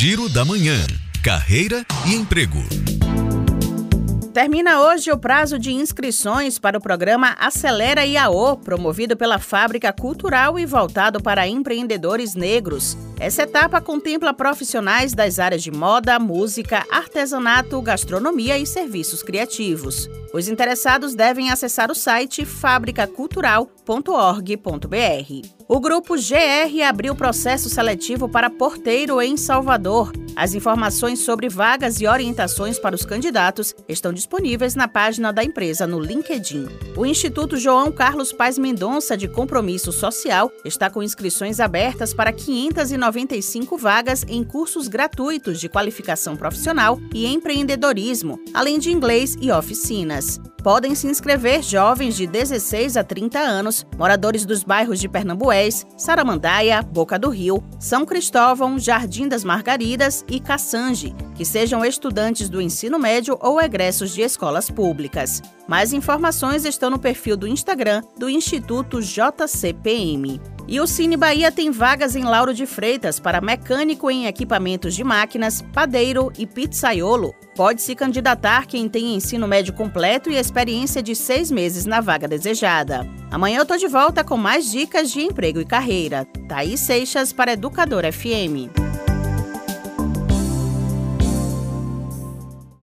Giro da Manhã. Carreira e emprego. Termina hoje o prazo de inscrições para o programa Acelera IAO, promovido pela Fábrica Cultural e voltado para empreendedores negros. Essa etapa contempla profissionais das áreas de moda, música, artesanato, gastronomia e serviços criativos. Os interessados devem acessar o site fabricacultural.org.br. O grupo GR abriu processo seletivo para porteiro em Salvador. As informações sobre vagas e orientações para os candidatos estão disponíveis na página da empresa no LinkedIn. O Instituto João Carlos Paz Mendonça de Compromisso Social está com inscrições abertas para 595 vagas em cursos gratuitos de qualificação profissional e empreendedorismo, além de inglês e oficinas. Podem se inscrever jovens de 16 a 30 anos, moradores dos bairros de Pernambués, Saramandaia, Boca do Rio, São Cristóvão, Jardim das Margaridas e Caçange, que sejam estudantes do ensino médio ou egressos de escolas públicas. Mais informações estão no perfil do Instagram do Instituto JCPM. E o Cine Bahia tem vagas em Lauro de Freitas para mecânico em equipamentos de máquinas, padeiro e pizzaiolo. Pode se candidatar quem tem ensino médio completo e experiência de seis meses na vaga desejada. Amanhã eu tô de volta com mais dicas de emprego e carreira. Thaís Seixas para Educador FM.